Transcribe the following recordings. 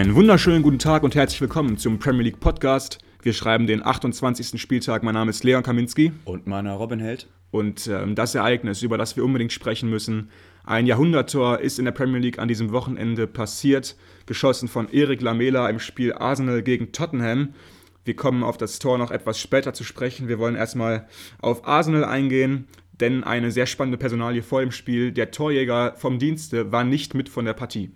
Einen wunderschönen guten Tag und herzlich willkommen zum Premier League Podcast. Wir schreiben den 28. Spieltag. Mein Name ist Leon Kaminski. Und meiner Robin Held. Und ähm, das Ereignis, über das wir unbedingt sprechen müssen, ein Jahrhunderttor ist in der Premier League an diesem Wochenende passiert, geschossen von Erik Lamela im Spiel Arsenal gegen Tottenham. Wir kommen auf das Tor noch etwas später zu sprechen. Wir wollen erstmal auf Arsenal eingehen, denn eine sehr spannende Personalie vor dem Spiel. Der Torjäger vom Dienste war nicht mit von der Partie.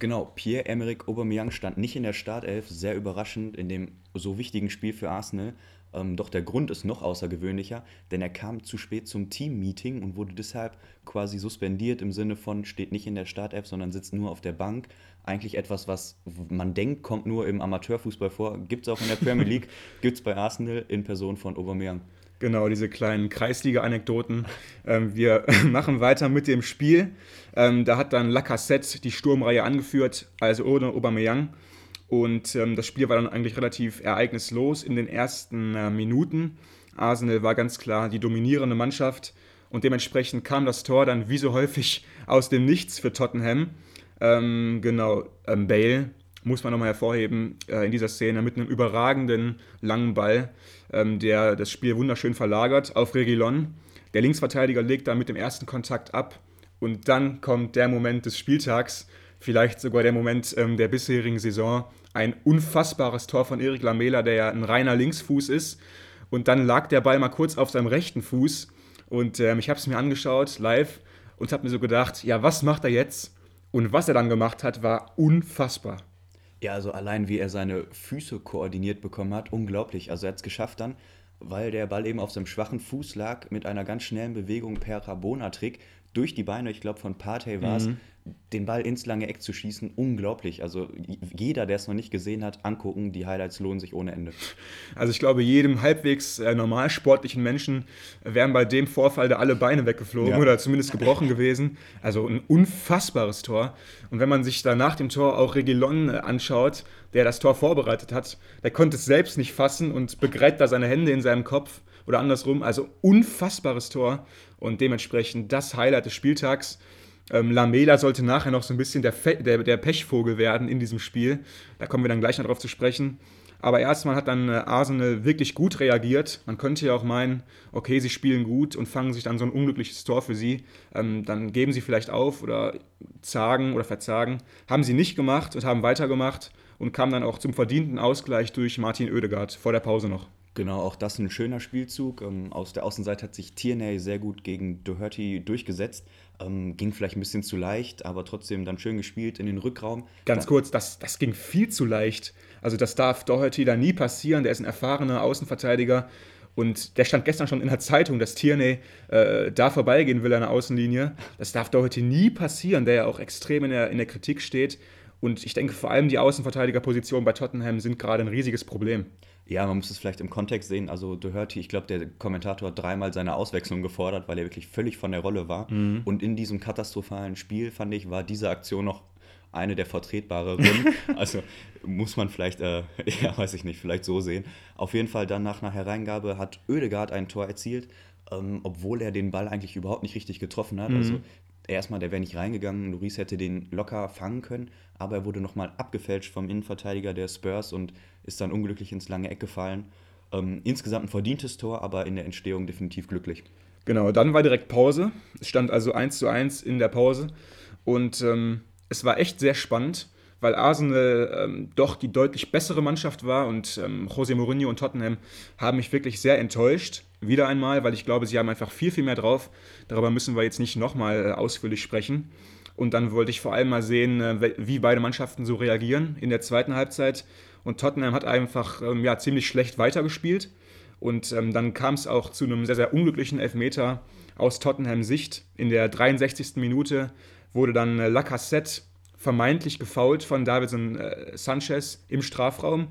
Genau, Pierre-Emerick Aubameyang stand nicht in der Startelf, sehr überraschend in dem so wichtigen Spiel für Arsenal. Ähm, doch der Grund ist noch außergewöhnlicher, denn er kam zu spät zum Team-Meeting und wurde deshalb quasi suspendiert im Sinne von steht nicht in der Startelf, sondern sitzt nur auf der Bank. Eigentlich etwas, was man denkt, kommt nur im Amateurfußball vor, gibt es auch in der Premier League, gibt es bei Arsenal in Person von Aubameyang. Genau, diese kleinen Kreisliga-Anekdoten. Ähm, wir machen weiter mit dem Spiel. Ähm, da hat dann Lacassette die Sturmreihe angeführt, also ohne Aubameyang. Und ähm, das Spiel war dann eigentlich relativ ereignislos in den ersten äh, Minuten. Arsenal war ganz klar die dominierende Mannschaft und dementsprechend kam das Tor dann wie so häufig aus dem Nichts für Tottenham. Ähm, genau, ähm, Bale muss man nochmal hervorheben, äh, in dieser Szene mit einem überragenden langen Ball, ähm, der das Spiel wunderschön verlagert auf Regilon. Der Linksverteidiger legt da mit dem ersten Kontakt ab und dann kommt der Moment des Spieltags, vielleicht sogar der Moment ähm, der bisherigen Saison. Ein unfassbares Tor von Erik Lamela, der ja ein reiner Linksfuß ist. Und dann lag der Ball mal kurz auf seinem rechten Fuß und ähm, ich habe es mir angeschaut live und habe mir so gedacht, ja, was macht er jetzt? Und was er dann gemacht hat, war unfassbar. Ja, also allein wie er seine Füße koordiniert bekommen hat, unglaublich. Also er hat es geschafft dann, weil der Ball eben auf seinem schwachen Fuß lag, mit einer ganz schnellen Bewegung per Rabona-Trick durch die Beine, ich glaube von Partey war es, mhm den Ball ins lange Eck zu schießen, unglaublich. Also jeder, der es noch nicht gesehen hat, angucken, die Highlights lohnen sich ohne Ende. Also ich glaube, jedem halbwegs äh, normal sportlichen Menschen wären bei dem Vorfall da alle Beine weggeflogen ja. oder zumindest gebrochen gewesen. Also ein unfassbares Tor. Und wenn man sich da nach dem Tor auch Regilon äh, anschaut, der das Tor vorbereitet hat, der konnte es selbst nicht fassen und begreift da seine Hände in seinem Kopf oder andersrum. Also unfassbares Tor und dementsprechend das Highlight des Spieltags. Ähm, Lamela sollte nachher noch so ein bisschen der, der, der, Pechvogel werden in diesem Spiel. Da kommen wir dann gleich noch drauf zu sprechen. Aber erstmal hat dann äh, Arsenal wirklich gut reagiert. Man könnte ja auch meinen, okay, sie spielen gut und fangen sich dann so ein unglückliches Tor für sie. Ähm, dann geben sie vielleicht auf oder zagen oder verzagen. Haben sie nicht gemacht und haben weitergemacht und kamen dann auch zum verdienten Ausgleich durch Martin Oedegaard vor der Pause noch. Genau, auch das ein schöner Spielzug. Ähm, aus der Außenseite hat sich Tierney sehr gut gegen Doherty durchgesetzt. Ähm, ging vielleicht ein bisschen zu leicht, aber trotzdem dann schön gespielt in den Rückraum. Ganz kurz, das, das ging viel zu leicht. Also das darf Doherty da nie passieren. Der ist ein erfahrener Außenverteidiger. Und der stand gestern schon in der Zeitung, dass Tierney äh, da vorbeigehen will an der Außenlinie. Das darf Doherty nie passieren, der ja auch extrem in der, in der Kritik steht. Und ich denke, vor allem die Außenverteidigerpositionen bei Tottenham sind gerade ein riesiges Problem. Ja, man muss es vielleicht im Kontext sehen. Also Doherty, ich glaube, der Kommentator hat dreimal seine Auswechslung gefordert, weil er wirklich völlig von der Rolle war. Mhm. Und in diesem katastrophalen Spiel, fand ich, war diese Aktion noch eine der vertretbareren. also muss man vielleicht, äh, ja, weiß ich nicht, vielleicht so sehen. Auf jeden Fall dann nach einer Hereingabe hat Oedegaard ein Tor erzielt, ähm, obwohl er den Ball eigentlich überhaupt nicht richtig getroffen hat. Mhm. Also erstmal, der wäre nicht reingegangen. Luis hätte den locker fangen können, aber er wurde nochmal abgefälscht vom Innenverteidiger der Spurs und ist dann unglücklich ins lange Eck gefallen. Ähm, insgesamt ein verdientes Tor, aber in der Entstehung definitiv glücklich. Genau, dann war direkt Pause. Es stand also 1 zu 1 in der Pause. Und ähm, es war echt sehr spannend, weil Arsenal ähm, doch die deutlich bessere Mannschaft war und ähm, José Mourinho und Tottenham haben mich wirklich sehr enttäuscht. Wieder einmal, weil ich glaube, sie haben einfach viel, viel mehr drauf. Darüber müssen wir jetzt nicht nochmal äh, ausführlich sprechen. Und dann wollte ich vor allem mal sehen, äh, wie beide Mannschaften so reagieren in der zweiten Halbzeit. Und Tottenham hat einfach ähm, ja, ziemlich schlecht weitergespielt. Und ähm, dann kam es auch zu einem sehr, sehr unglücklichen Elfmeter aus Tottenham Sicht. In der 63. Minute wurde dann äh, Lacassette vermeintlich gefault von Davidson äh, Sanchez im Strafraum.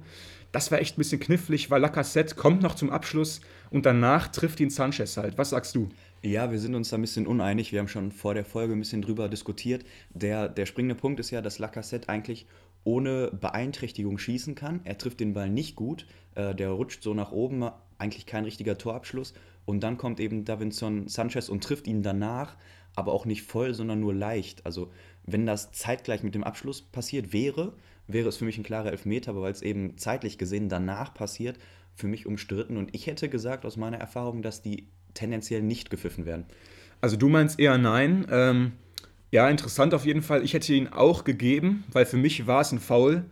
Das war echt ein bisschen knifflig, weil Lacassette kommt noch zum Abschluss und danach trifft ihn Sanchez halt. Was sagst du? Ja, wir sind uns da ein bisschen uneinig. Wir haben schon vor der Folge ein bisschen drüber diskutiert. Der, der springende Punkt ist ja, dass Lacassette eigentlich ohne Beeinträchtigung schießen kann. Er trifft den Ball nicht gut. Äh, der rutscht so nach oben, eigentlich kein richtiger Torabschluss. Und dann kommt eben Davinson Sanchez und trifft ihn danach. aber auch nicht voll, sondern nur leicht. Also wenn das zeitgleich mit dem Abschluss passiert wäre, wäre es für mich ein klarer Elfmeter, aber weil es eben zeitlich gesehen danach passiert, für mich umstritten. Und ich hätte gesagt aus meiner Erfahrung, dass die tendenziell nicht gepfiffen werden. Also du meinst eher nein. Ähm, ja, interessant auf jeden Fall. Ich hätte ihn auch gegeben, weil für mich war es ein Foul.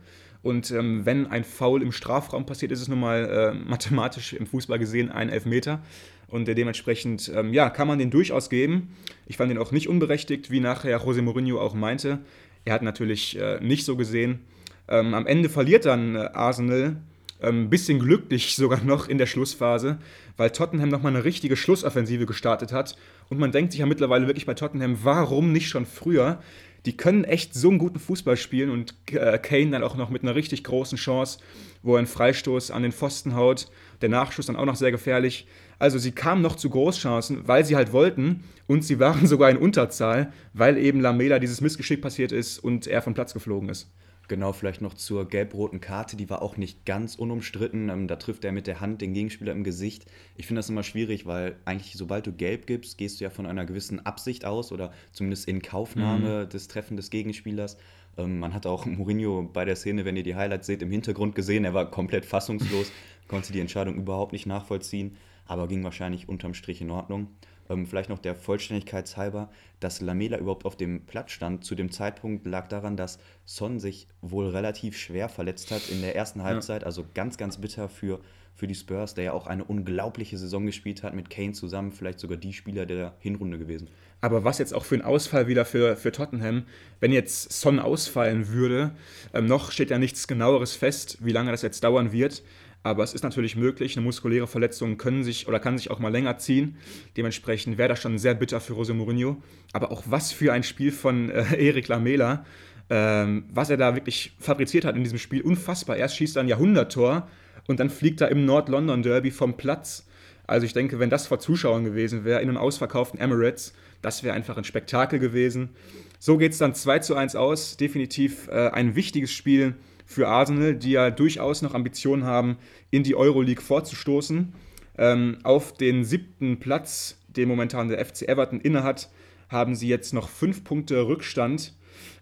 Und ähm, wenn ein Foul im Strafraum passiert, ist es nun mal äh, mathematisch im Fußball gesehen ein Elfmeter. Und äh, dementsprechend, ähm, ja, kann man den durchaus geben. Ich fand ihn auch nicht unberechtigt, wie nachher José Mourinho auch meinte. Er hat natürlich äh, nicht so gesehen. Ähm, am Ende verliert dann äh, Arsenal ein ähm, bisschen glücklich sogar noch in der Schlussphase, weil Tottenham nochmal eine richtige Schlussoffensive gestartet hat. Und man denkt sich ja mittlerweile wirklich bei Tottenham, warum nicht schon früher? Die können echt so einen guten Fußball spielen und äh, Kane dann auch noch mit einer richtig großen Chance, wo er einen Freistoß an den Pfosten haut. Der Nachschuss dann auch noch sehr gefährlich. Also sie kamen noch zu Großchancen, weil sie halt wollten und sie waren sogar in Unterzahl, weil eben Lamela dieses Missgeschick passiert ist und er vom Platz geflogen ist. Genau, vielleicht noch zur gelb-roten Karte, die war auch nicht ganz unumstritten. Ähm, da trifft er mit der Hand den Gegenspieler im Gesicht. Ich finde das immer schwierig, weil eigentlich, sobald du gelb gibst, gehst du ja von einer gewissen Absicht aus oder zumindest in Kaufnahme mhm. des Treffen des Gegenspielers. Ähm, man hat auch Mourinho bei der Szene, wenn ihr die Highlights seht, im Hintergrund gesehen. Er war komplett fassungslos, konnte die Entscheidung überhaupt nicht nachvollziehen, aber ging wahrscheinlich unterm Strich in Ordnung. Ähm, vielleicht noch der Vollständigkeit halber, dass Lamela überhaupt auf dem Platz stand zu dem Zeitpunkt lag daran, dass Son sich wohl relativ schwer verletzt hat in der ersten Halbzeit. Ja. Also ganz, ganz bitter für, für die Spurs, der ja auch eine unglaubliche Saison gespielt hat mit Kane zusammen, vielleicht sogar die Spieler der Hinrunde gewesen. Aber was jetzt auch für ein Ausfall wieder für, für Tottenham, wenn jetzt Son ausfallen würde, ähm, noch steht ja nichts genaueres fest, wie lange das jetzt dauern wird. Aber es ist natürlich möglich, eine muskuläre Verletzung können sich oder kann sich auch mal länger ziehen. Dementsprechend wäre das schon sehr bitter für Jose Mourinho. Aber auch was für ein Spiel von äh, Erik Lamela, ähm, was er da wirklich fabriziert hat in diesem Spiel, unfassbar. Erst schießt er ein Jahrhunderttor und dann fliegt er im Nord-London-Derby vom Platz. Also ich denke, wenn das vor Zuschauern gewesen wäre, in einem ausverkauften Emirates, das wäre einfach ein Spektakel gewesen. So geht es dann 2 zu 1 aus. Definitiv äh, ein wichtiges Spiel für Arsenal, die ja durchaus noch Ambitionen haben, in die Euroleague vorzustoßen. Ähm, auf den siebten Platz, den momentan der FC Everton innehat, haben sie jetzt noch fünf Punkte Rückstand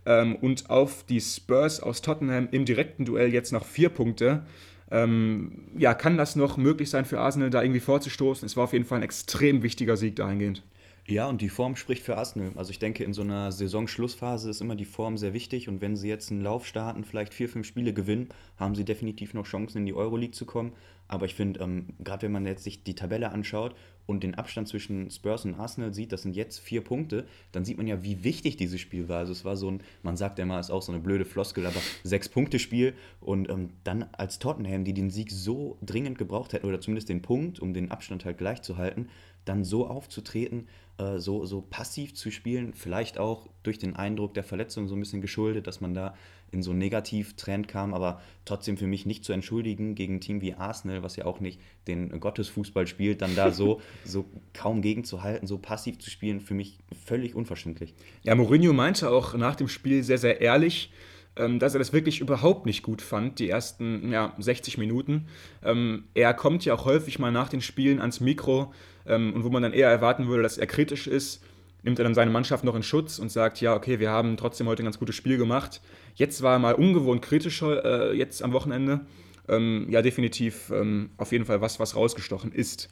ähm, und auf die Spurs aus Tottenham im direkten Duell jetzt noch vier Punkte. Ähm, ja, kann das noch möglich sein für Arsenal, da irgendwie vorzustoßen? Es war auf jeden Fall ein extrem wichtiger Sieg dahingehend. Ja, und die Form spricht für Arsenal. Also ich denke, in so einer Saisonschlussphase ist immer die Form sehr wichtig und wenn sie jetzt einen Lauf starten, vielleicht vier, fünf Spiele gewinnen, haben sie definitiv noch Chancen, in die Euroleague zu kommen. Aber ich finde, ähm, gerade wenn man jetzt sich die Tabelle anschaut und den Abstand zwischen Spurs und Arsenal sieht, das sind jetzt vier Punkte, dann sieht man ja, wie wichtig dieses Spiel war. Also es war so ein, man sagt ja immer, ist auch so eine blöde Floskel, aber Sechs-Punkte-Spiel und ähm, dann als Tottenham, die den Sieg so dringend gebraucht hätten oder zumindest den Punkt, um den Abstand halt gleich zu halten, dann so aufzutreten, äh, so, so passiv zu spielen, vielleicht auch durch den Eindruck der Verletzung so ein bisschen geschuldet, dass man da in so einen Negativtrend kam, aber trotzdem für mich nicht zu entschuldigen gegen ein Team wie Arsenal, was ja auch nicht den Gottesfußball spielt, dann da so, so kaum gegenzuhalten, so passiv zu spielen, für mich völlig unverständlich. Ja, Mourinho meinte auch nach dem Spiel sehr, sehr ehrlich, ähm, dass er das wirklich überhaupt nicht gut fand, die ersten ja, 60 Minuten. Ähm, er kommt ja auch häufig mal nach den Spielen ans Mikro ähm, und wo man dann eher erwarten würde, dass er kritisch ist, nimmt er dann seine Mannschaft noch in Schutz und sagt, ja, okay, wir haben trotzdem heute ein ganz gutes Spiel gemacht. Jetzt war er mal ungewohnt kritischer, äh, jetzt am Wochenende. Ähm, ja, definitiv ähm, auf jeden Fall was, was rausgestochen ist.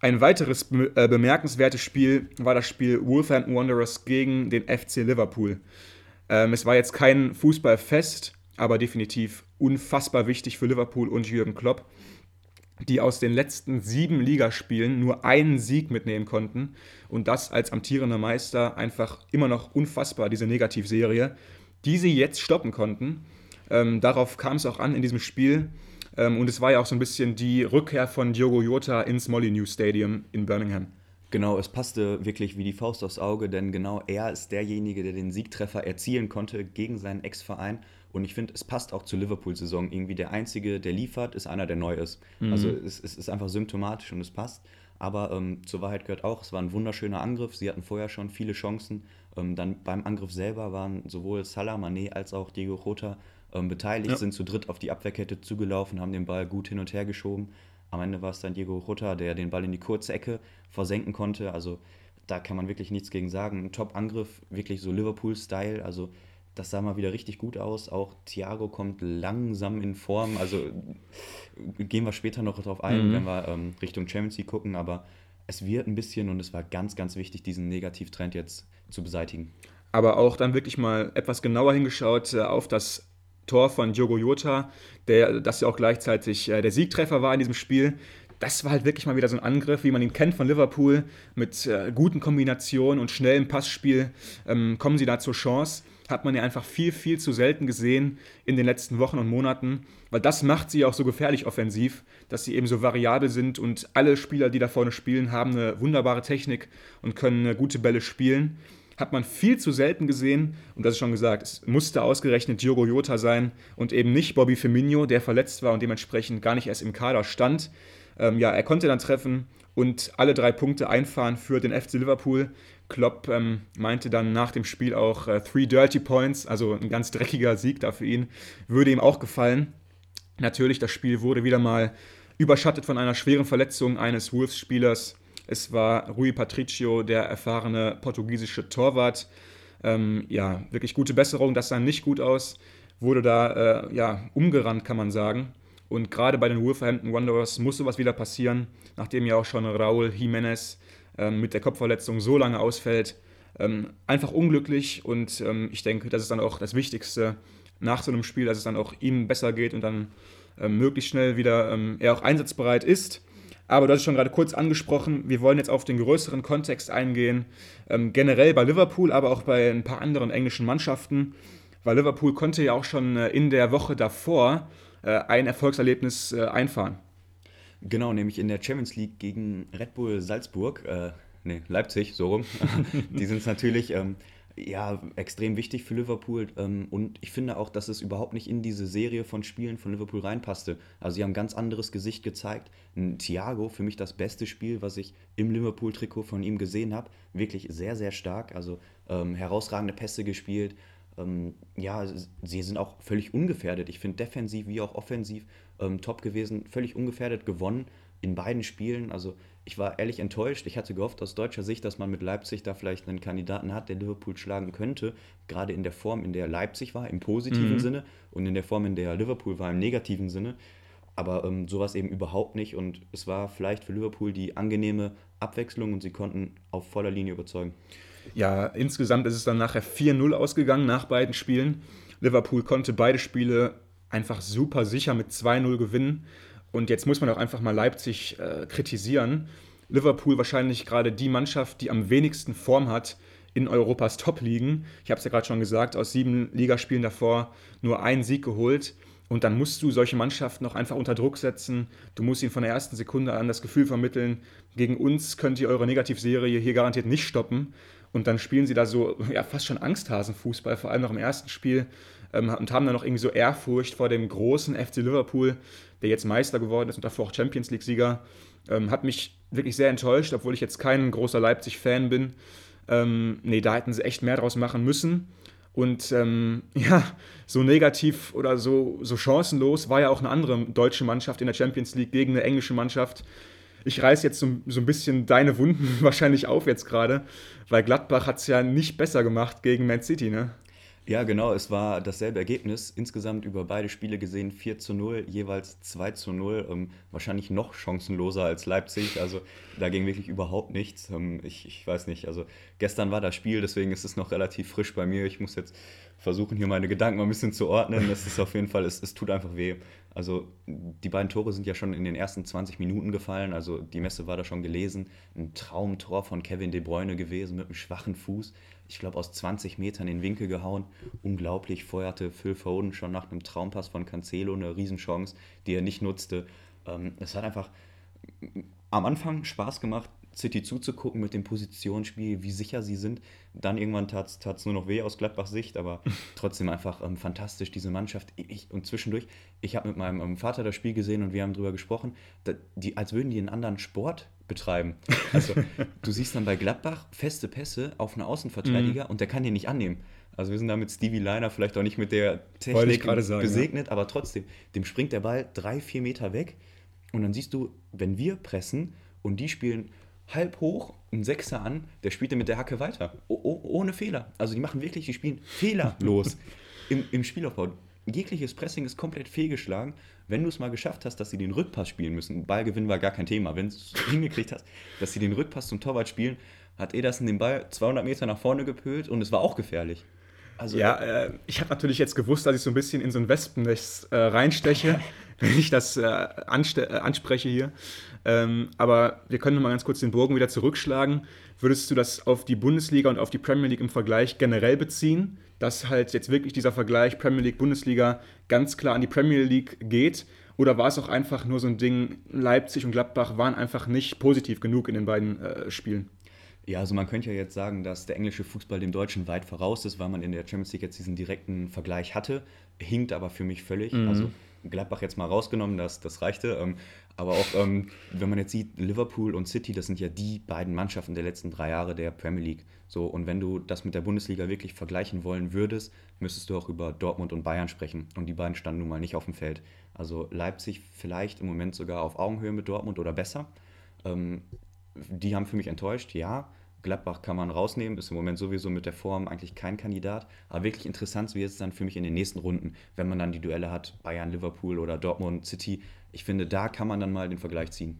Ein weiteres be äh, bemerkenswertes Spiel war das Spiel Wolverhampton Wanderers gegen den FC Liverpool. Ähm, es war jetzt kein Fußballfest, aber definitiv unfassbar wichtig für Liverpool und Jürgen Klopp die aus den letzten sieben Ligaspielen nur einen Sieg mitnehmen konnten. Und das als amtierender Meister einfach immer noch unfassbar, diese Negativserie, die sie jetzt stoppen konnten. Ähm, darauf kam es auch an in diesem Spiel. Ähm, und es war ja auch so ein bisschen die Rückkehr von Diogo Jota ins Molyneux Stadium in Birmingham. Genau, es passte wirklich wie die Faust aufs Auge, denn genau er ist derjenige, der den Siegtreffer erzielen konnte gegen seinen Ex-Verein. Und ich finde, es passt auch zur Liverpool-Saison. Irgendwie der Einzige, der liefert, ist einer, der neu ist. Mhm. Also es, es, ist einfach symptomatisch und es passt. Aber ähm, zur Wahrheit gehört auch, es war ein wunderschöner Angriff. Sie hatten vorher schon viele Chancen. Ähm, dann beim Angriff selber waren sowohl Salah, Mané als auch Diego Jota ähm, beteiligt, ja. sind zu dritt auf die Abwehrkette zugelaufen, haben den Ball gut hin und her geschoben. Am Ende war es dann Diego Jota, der den Ball in die kurze Ecke versenken konnte. Also da kann man wirklich nichts gegen sagen. Ein Top-Angriff, wirklich so Liverpool-Style, also das sah mal wieder richtig gut aus. Auch Thiago kommt langsam in Form. Also gehen wir später noch darauf ein, mhm. wenn wir ähm, Richtung Champions League gucken. Aber es wird ein bisschen und es war ganz, ganz wichtig, diesen Negativtrend jetzt zu beseitigen. Aber auch dann wirklich mal etwas genauer hingeschaut äh, auf das Tor von Diogo Jota, der, das ja auch gleichzeitig äh, der Siegtreffer war in diesem Spiel. Das war halt wirklich mal wieder so ein Angriff, wie man ihn kennt von Liverpool, mit äh, guten Kombinationen und schnellem Passspiel. Ähm, kommen sie da zur Chance hat man ja einfach viel, viel zu selten gesehen in den letzten Wochen und Monaten, weil das macht sie auch so gefährlich offensiv, dass sie eben so variabel sind und alle Spieler, die da vorne spielen, haben eine wunderbare Technik und können gute Bälle spielen. Hat man viel zu selten gesehen und das ist schon gesagt, es musste ausgerechnet Diogo Jota sein und eben nicht Bobby Firmino, der verletzt war und dementsprechend gar nicht erst im Kader stand. Ähm, ja, er konnte dann treffen und alle drei Punkte einfahren für den FC Liverpool. Klopp ähm, meinte dann nach dem Spiel auch äh, Three Dirty Points, also ein ganz dreckiger Sieg da für ihn, würde ihm auch gefallen. Natürlich, das Spiel wurde wieder mal überschattet von einer schweren Verletzung eines Wolves-Spielers. Es war Rui Patricio, der erfahrene portugiesische Torwart. Ähm, ja, wirklich gute Besserung, das sah nicht gut aus. Wurde da äh, ja, umgerannt, kann man sagen. Und gerade bei den Wolverhampton Wanderers muss sowas wieder passieren, nachdem ja auch schon Raúl Jiménez ähm, mit der Kopfverletzung so lange ausfällt. Ähm, einfach unglücklich und ähm, ich denke, das ist dann auch das Wichtigste nach so einem Spiel, dass es dann auch ihm besser geht und dann ähm, möglichst schnell wieder ähm, er auch einsatzbereit ist. Aber du hast es schon gerade kurz angesprochen, wir wollen jetzt auf den größeren Kontext eingehen, ähm, generell bei Liverpool, aber auch bei ein paar anderen englischen Mannschaften, weil Liverpool konnte ja auch schon äh, in der Woche davor äh, ein Erfolgserlebnis äh, einfahren. Genau, nämlich in der Champions League gegen Red Bull Salzburg, äh, nee, Leipzig, so rum. die sind natürlich ähm, ja, extrem wichtig für Liverpool. Ähm, und ich finde auch, dass es überhaupt nicht in diese Serie von Spielen von Liverpool reinpasste. Also sie haben ein ganz anderes Gesicht gezeigt. Thiago, für mich das beste Spiel, was ich im Liverpool-Trikot von ihm gesehen habe. Wirklich sehr, sehr stark. Also ähm, herausragende Pässe gespielt. Ähm, ja, sie sind auch völlig ungefährdet. Ich finde defensiv wie auch offensiv ähm, top gewesen, völlig ungefährdet gewonnen in beiden Spielen. Also ich war ehrlich enttäuscht. Ich hatte gehofft aus deutscher Sicht, dass man mit Leipzig da vielleicht einen Kandidaten hat, der Liverpool schlagen könnte. Gerade in der Form, in der Leipzig war, im positiven mhm. Sinne und in der Form, in der Liverpool war, im negativen Sinne. Aber ähm, sowas eben überhaupt nicht. Und es war vielleicht für Liverpool die angenehme Abwechslung und sie konnten auf voller Linie überzeugen. Ja, insgesamt ist es dann nachher 4-0 ausgegangen nach beiden Spielen. Liverpool konnte beide Spiele einfach super sicher mit 2-0 gewinnen. Und jetzt muss man auch einfach mal Leipzig äh, kritisieren. Liverpool wahrscheinlich gerade die Mannschaft, die am wenigsten Form hat in Europas Top-Ligen. Ich habe es ja gerade schon gesagt, aus sieben Ligaspielen davor nur einen Sieg geholt. Und dann musst du solche Mannschaften noch einfach unter Druck setzen. Du musst ihnen von der ersten Sekunde an das Gefühl vermitteln, gegen uns könnt ihr eure Negativserie hier garantiert nicht stoppen. Und dann spielen sie da so ja, fast schon Angsthasenfußball, vor allem noch im ersten Spiel ähm, und haben dann noch irgendwie so Ehrfurcht vor dem großen FC Liverpool, der jetzt Meister geworden ist und davor auch Champions League-Sieger. Ähm, hat mich wirklich sehr enttäuscht, obwohl ich jetzt kein großer Leipzig-Fan bin. Ähm, nee, da hätten sie echt mehr draus machen müssen. Und ähm, ja, so negativ oder so, so chancenlos war ja auch eine andere deutsche Mannschaft in der Champions League gegen eine englische Mannschaft. Ich reiße jetzt so, so ein bisschen deine Wunden wahrscheinlich auf jetzt gerade, weil Gladbach hat es ja nicht besser gemacht gegen Man City, ne? Ja, genau, es war dasselbe Ergebnis. Insgesamt über beide Spiele gesehen 4 zu 0, jeweils 2 zu 0. Ähm, wahrscheinlich noch chancenloser als Leipzig. Also da ging wirklich überhaupt nichts. Ähm, ich, ich weiß nicht, also gestern war das Spiel, deswegen ist es noch relativ frisch bei mir. Ich muss jetzt versuchen, hier meine Gedanken mal ein bisschen zu ordnen. Es ist auf jeden Fall, es, es tut einfach weh. Also die beiden Tore sind ja schon in den ersten 20 Minuten gefallen. Also die Messe war da schon gelesen. Ein Traumtor von Kevin De Bruyne gewesen mit einem schwachen Fuß ich glaube, aus 20 Metern in den Winkel gehauen. Unglaublich feuerte Phil Foden schon nach einem Traumpass von Cancelo eine Riesenchance, die er nicht nutzte. Ähm, es hat einfach am Anfang Spaß gemacht, City zuzugucken mit dem Positionsspiel, wie sicher sie sind. Dann irgendwann tat es nur noch weh aus Gladbachs Sicht, aber trotzdem einfach ähm, fantastisch, diese Mannschaft. Ich, und zwischendurch, ich habe mit meinem ähm, Vater das Spiel gesehen und wir haben darüber gesprochen, die, als würden die einen anderen Sport betreiben. Also du siehst dann bei Gladbach feste Pässe auf einen Außenverteidiger mhm. und der kann den nicht annehmen. Also wir sind da mit Stevie Liner vielleicht auch nicht mit der Technik sagen, gesegnet, ja. aber trotzdem, dem springt der Ball drei, vier Meter weg und dann siehst du, wenn wir pressen und die spielen halb hoch, ein Sechser an, der spielte mit der Hacke weiter. Oh, oh, ohne Fehler. Also die machen wirklich, die spielen fehlerlos im, im Spielaufbau. Jegliches Pressing ist komplett fehlgeschlagen. Wenn du es mal geschafft hast, dass sie den Rückpass spielen müssen, Ballgewinn war gar kein Thema. Wenn du es hingekriegt hast, dass sie den Rückpass zum Torwart spielen, hat Ederson den Ball 200 Meter nach vorne gepölt und es war auch gefährlich. Also, ja, äh, ich habe natürlich jetzt gewusst, dass ich so ein bisschen in so ein Wespennest äh, reinsteche, wenn ich das äh, äh, anspreche hier. Ähm, aber wir können noch mal ganz kurz den Bogen wieder zurückschlagen. Würdest du das auf die Bundesliga und auf die Premier League im Vergleich generell beziehen? Dass halt jetzt wirklich dieser Vergleich Premier League, Bundesliga ganz klar an die Premier League geht? Oder war es auch einfach nur so ein Ding, Leipzig und Gladbach waren einfach nicht positiv genug in den beiden äh, Spielen? Ja, also man könnte ja jetzt sagen, dass der englische Fußball dem Deutschen weit voraus ist, weil man in der Champions League jetzt diesen direkten Vergleich hatte. Hinkt aber für mich völlig. Mhm. Also Gladbach jetzt mal rausgenommen, das, das reichte. Ähm, aber auch, ähm, wenn man jetzt sieht, Liverpool und City, das sind ja die beiden Mannschaften der letzten drei Jahre der Premier League. So, und wenn du das mit der Bundesliga wirklich vergleichen wollen würdest, müsstest du auch über Dortmund und Bayern sprechen. Und die beiden standen nun mal nicht auf dem Feld. Also Leipzig vielleicht im Moment sogar auf Augenhöhe mit Dortmund oder besser. Ähm, die haben für mich enttäuscht, ja. Gladbach kann man rausnehmen, ist im Moment sowieso mit der Form eigentlich kein Kandidat. Aber wirklich interessant wird es dann für mich in den nächsten Runden, wenn man dann die Duelle hat, Bayern, Liverpool oder Dortmund, City. Ich finde, da kann man dann mal den Vergleich ziehen.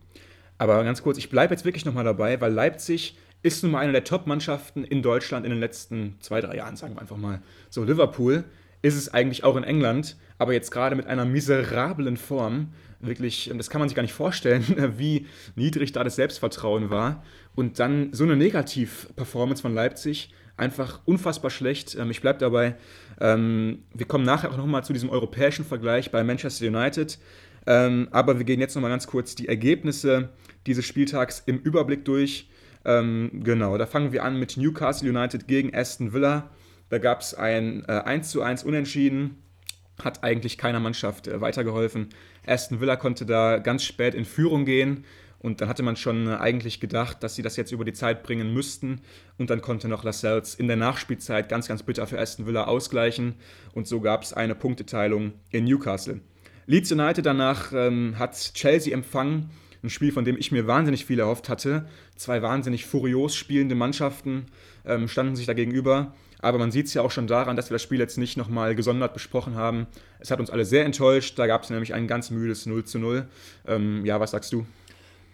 Aber ganz kurz, ich bleibe jetzt wirklich nochmal dabei, weil Leipzig ist nun mal eine der Top-Mannschaften in Deutschland in den letzten zwei, drei Jahren, sagen wir einfach mal. So, Liverpool ist es eigentlich auch in England, aber jetzt gerade mit einer miserablen Form wirklich, das kann man sich gar nicht vorstellen, wie niedrig da das Selbstvertrauen war. Und dann so eine Negativ-Performance von Leipzig, einfach unfassbar schlecht. Ähm, ich bleibe dabei. Ähm, wir kommen nachher auch nochmal zu diesem europäischen Vergleich bei Manchester United. Ähm, aber wir gehen jetzt nochmal ganz kurz die Ergebnisse dieses Spieltags im Überblick durch. Genau, da fangen wir an mit Newcastle United gegen Aston Villa. Da gab es ein äh, 1 zu 1 Unentschieden hat eigentlich keiner Mannschaft äh, weitergeholfen. Aston Villa konnte da ganz spät in Führung gehen und dann hatte man schon äh, eigentlich gedacht, dass sie das jetzt über die Zeit bringen müssten und dann konnte noch Lascelles in der Nachspielzeit ganz, ganz bitter für Aston Villa ausgleichen und so gab es eine Punkteteilung in Newcastle. Leeds United danach ähm, hat Chelsea empfangen, ein Spiel, von dem ich mir wahnsinnig viel erhofft hatte. Zwei wahnsinnig furios spielende Mannschaften ähm, standen sich da gegenüber. Aber man sieht es ja auch schon daran, dass wir das Spiel jetzt nicht nochmal gesondert besprochen haben. Es hat uns alle sehr enttäuscht. Da gab es nämlich ein ganz müdes 0 zu 0. Ähm, ja, was sagst du?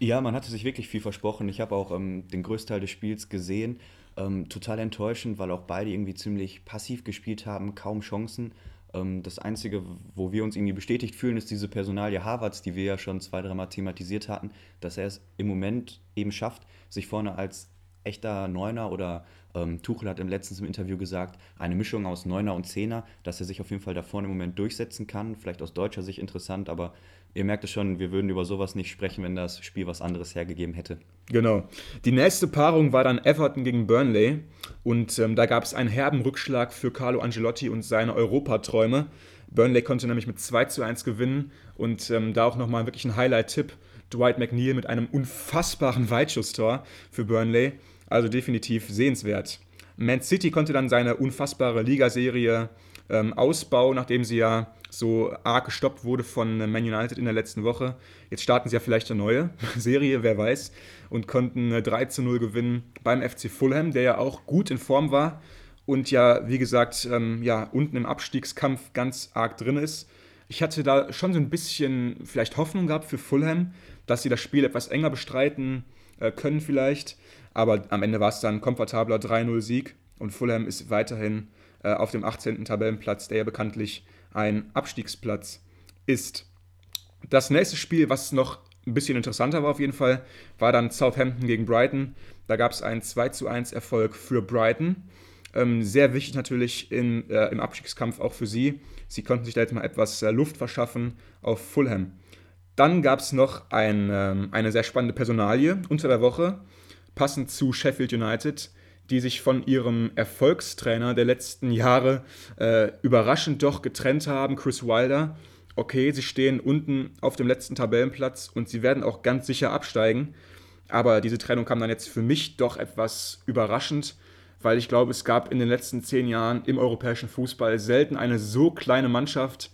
Ja, man hatte sich wirklich viel versprochen. Ich habe auch ähm, den größten Teil des Spiels gesehen. Ähm, total enttäuschend, weil auch beide irgendwie ziemlich passiv gespielt haben, kaum Chancen. Ähm, das Einzige, wo wir uns irgendwie bestätigt fühlen, ist diese Personalie Harvards, die wir ja schon zwei, dreimal thematisiert hatten, dass er es im Moment eben schafft, sich vorne als echter Neuner oder ähm, Tuchel hat im letzten Interview gesagt, eine Mischung aus Neuner und Zehner, dass er sich auf jeden Fall da vorne im Moment durchsetzen kann. Vielleicht aus deutscher Sicht interessant, aber ihr merkt es schon, wir würden über sowas nicht sprechen, wenn das Spiel was anderes hergegeben hätte. Genau. Die nächste Paarung war dann Everton gegen Burnley und ähm, da gab es einen herben Rückschlag für Carlo Angelotti und seine Europaträume. Burnley konnte nämlich mit 2 zu 1 gewinnen und ähm, da auch nochmal wirklich ein Highlight-Tipp. Dwight McNeil mit einem unfassbaren Weitschusstor für Burnley. Also definitiv sehenswert. Man City konnte dann seine unfassbare Ligaserie ähm, ausbauen, nachdem sie ja so arg gestoppt wurde von Man United in der letzten Woche. Jetzt starten sie ja vielleicht eine neue Serie, wer weiß, und konnten 3 zu 0 gewinnen beim FC Fulham, der ja auch gut in Form war und ja, wie gesagt, ähm, ja, unten im Abstiegskampf ganz arg drin ist. Ich hatte da schon so ein bisschen vielleicht Hoffnung gehabt für Fulham, dass sie das Spiel etwas enger bestreiten äh, können vielleicht. Aber am Ende war es dann ein komfortabler 3-0-Sieg und Fulham ist weiterhin äh, auf dem 18. Tabellenplatz, der ja bekanntlich ein Abstiegsplatz ist. Das nächste Spiel, was noch ein bisschen interessanter war auf jeden Fall, war dann Southampton gegen Brighton. Da gab es einen 2 1 Erfolg für Brighton. Ähm, sehr wichtig natürlich in, äh, im Abstiegskampf auch für sie. Sie konnten sich da jetzt mal etwas äh, Luft verschaffen auf Fulham. Dann gab es noch ein, ähm, eine sehr spannende Personalie unter der Woche passend zu Sheffield United, die sich von ihrem Erfolgstrainer der letzten Jahre äh, überraschend doch getrennt haben, Chris Wilder. Okay, sie stehen unten auf dem letzten Tabellenplatz und sie werden auch ganz sicher absteigen. Aber diese Trennung kam dann jetzt für mich doch etwas überraschend, weil ich glaube, es gab in den letzten zehn Jahren im europäischen Fußball selten eine so kleine Mannschaft,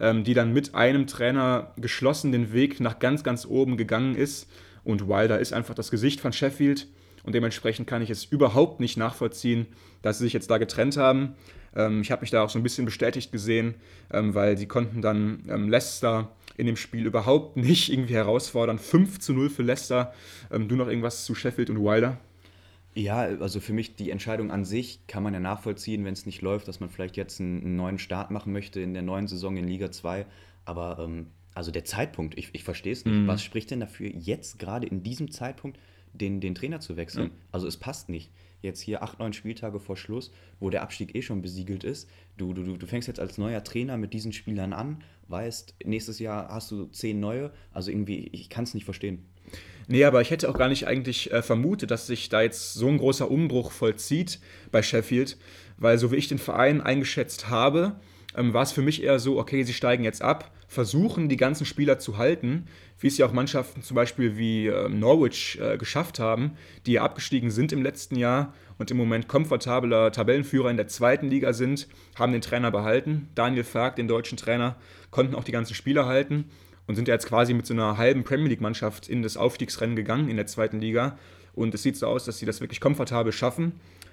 ähm, die dann mit einem Trainer geschlossen den Weg nach ganz, ganz oben gegangen ist Und Wilder ist einfach das Gesicht von Sheffield. Und dementsprechend kann ich es überhaupt nicht nachvollziehen, dass sie sich jetzt da getrennt haben. Ähm, ich habe mich da auch so ein bisschen bestätigt gesehen, ähm, weil sie konnten dann ähm, Leicester in dem Spiel überhaupt nicht irgendwie herausfordern. 5 zu 0 für Leicester. Du noch irgendwas zu Sheffield und Wilder? Ja, also für mich die Entscheidung an sich kann man ja nachvollziehen, wenn es nicht läuft, dass man vielleicht jetzt einen, einen, neuen Start machen möchte in der neuen Saison in Liga 2. Aber ähm, also der Zeitpunkt, ich, ich verstehe es nicht. Mhm. Was spricht denn dafür, jetzt gerade in diesem Zeitpunkt den, den Trainer zu wechseln? Mhm. Also es passt nicht. Jetzt hier acht, neun Spieltage vor Schluss, wo der Abstieg eh schon besiegelt ist. Du, du, du fängst jetzt als neuer Trainer mit diesen Spielern an, weißt, nächstes Jahr hast du zehn neue. Also irgendwie, ich kann es nicht verstehen. Nee, aber ich hätte auch gar nicht eigentlich äh, vermutet, dass sich da jetzt so ein großer Umbruch vollzieht bei Sheffield, weil so wie ich den Verein eingeschätzt habe, ähm, war es für mich eher so, okay, sie steigen jetzt ab, versuchen die ganzen Spieler zu halten, wie es ja auch Mannschaften zum Beispiel wie äh, Norwich äh, geschafft haben, die ja abgestiegen sind im letzten Jahr und im Moment komfortabler Tabellenführer in der zweiten Liga sind, haben den Trainer behalten. Daniel Fark, den deutschen Trainer, konnten auch die ganzen Spieler halten und sind ja jetzt quasi mit so einer halben Premier League-Mannschaft in das Aufstiegsrennen gegangen in der zweiten Liga. Und es sieht so aus, dass sie das wirklich komfortabel schaffen.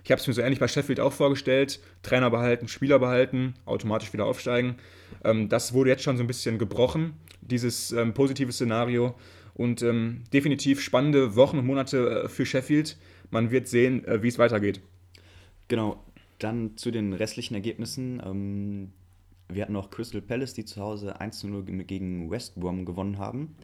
Ich habe es mir so ähnlich bei Sheffield auch vorgestellt. Trainer behalten, Spieler behalten, automatisch wieder aufsteigen. Ähm, das wurde jetzt schon so ein bisschen gebrochen, dieses ähm, positive Szenario. Und ähm, definitiv spannende Wochen und Monate äh, für Sheffield. Man wird sehen, äh, wie es weitergeht. Genau. Dann zu den restlichen Ergebnissen. Ähm, wir hatten noch Crystal Palace, die zu Hause 1 0 gegen West Brom gewonnen haben.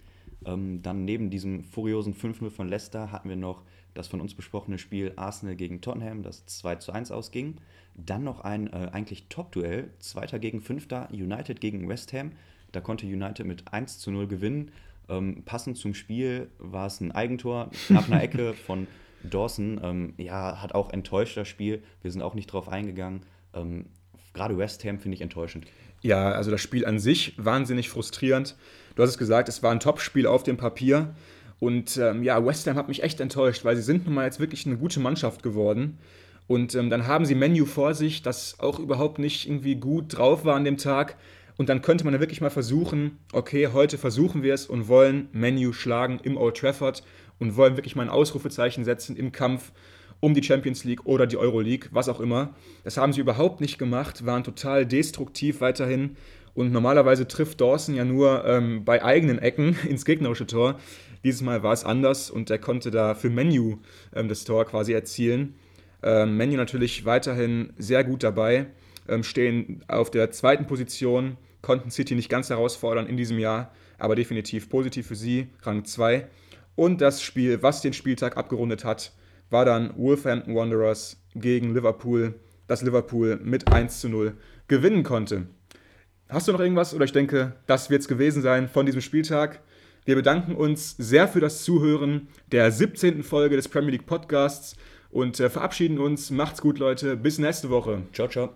Ähm, dann neben diesem furiosen 5-0 von Leicester hatten wir noch das von uns besprochene Spiel Arsenal gegen Tottenham, das 2 zu 1 ausging. Dann noch ein äh, eigentlich Top-Duell, Zweiter gegen Fünfter, United gegen West Ham. Da konnte United mit 1 zu 0 gewinnen. Ähm, passend zum Spiel war es ein Eigentor nach einer Ecke von Dawson. Ähm, ja, hat auch enttäuscht das Spiel. Wir sind auch nicht drauf eingegangen. Ähm, Gerade West Ham finde ich enttäuschend. Ja, also das Spiel an sich wahnsinnig frustrierend. Du hast es gesagt, es war ein Top-Spiel auf dem Papier. Und ähm, ja, West Ham hat mich echt enttäuscht, weil sie sind nun mal jetzt wirklich eine gute Mannschaft geworden. Und ähm, dann haben sie Menu vor sich, das auch überhaupt nicht irgendwie gut drauf war an dem Tag. Und dann könnte man ja wirklich mal versuchen, okay, heute versuchen wir es und wollen Menu schlagen im Old Trafford und wollen wirklich mal ein Ausrufezeichen setzen im Kampf um die Champions League oder die Euro League, was auch immer. Das haben sie überhaupt nicht gemacht, waren total destruktiv weiterhin. Und normalerweise trifft Dawson ja nur ähm, bei eigenen Ecken ins gegnerische Tor. Dieses Mal war es anders und er konnte da für Menu ähm, das Tor quasi erzielen. Ähm, Menu natürlich weiterhin sehr gut dabei, ähm, stehen auf der zweiten Position, konnten City nicht ganz herausfordern in diesem Jahr, aber definitiv positiv für sie, Rang 2. Und das Spiel, was den Spieltag abgerundet hat, war dann Wolverhampton Wanderers gegen Liverpool, das Liverpool mit 1 zu 0 gewinnen konnte. Hast du noch irgendwas oder ich denke, das wird es gewesen sein von diesem Spieltag. Wir bedanken uns sehr für das Zuhören der 17. Folge des Premier League Podcasts und äh, verabschieden uns. Macht's gut, Leute. Bis nächste Woche. Ciao, ciao.